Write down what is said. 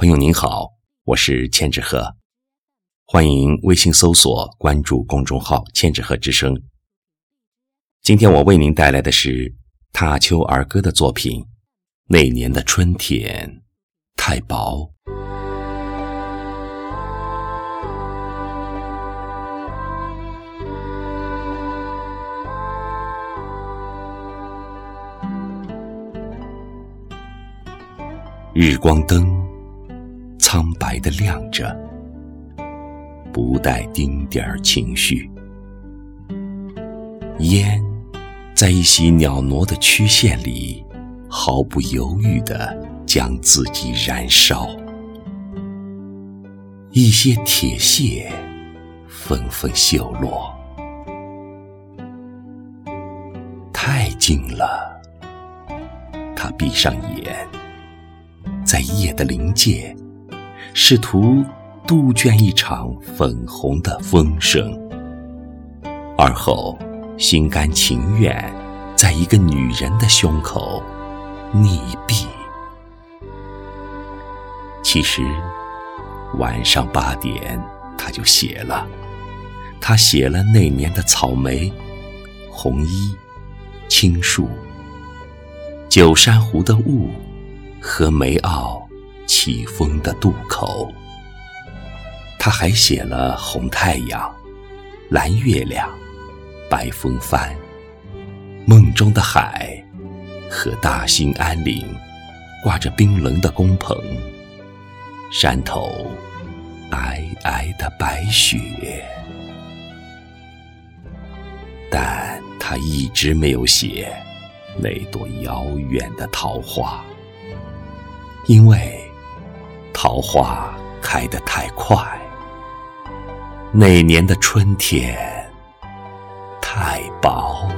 朋友您好，我是千纸鹤，欢迎微信搜索关注公众号“千纸鹤之声”。今天我为您带来的是塔秋儿歌的作品《那年的春天太薄》。日光灯的亮着，不带丁点儿情绪。烟在一袭袅娜的曲线里，毫不犹豫地将自己燃烧。一些铁屑纷纷锈落，太近了。他闭上眼。在夜的临界，试图杜鹃一场粉红的风声，而后心甘情愿在一个女人的胸口溺毙。其实晚上八点他就写了，他写了那年的草莓、红衣、青树、九山湖的雾。和梅奥起风的渡口，他还写了红太阳、蓝月亮、白风帆、梦中的海和大兴安岭挂着冰冷的工棚，山头皑皑的白雪，但他一直没有写那朵遥远的桃花。因为桃花开得太快，那年的春天太薄。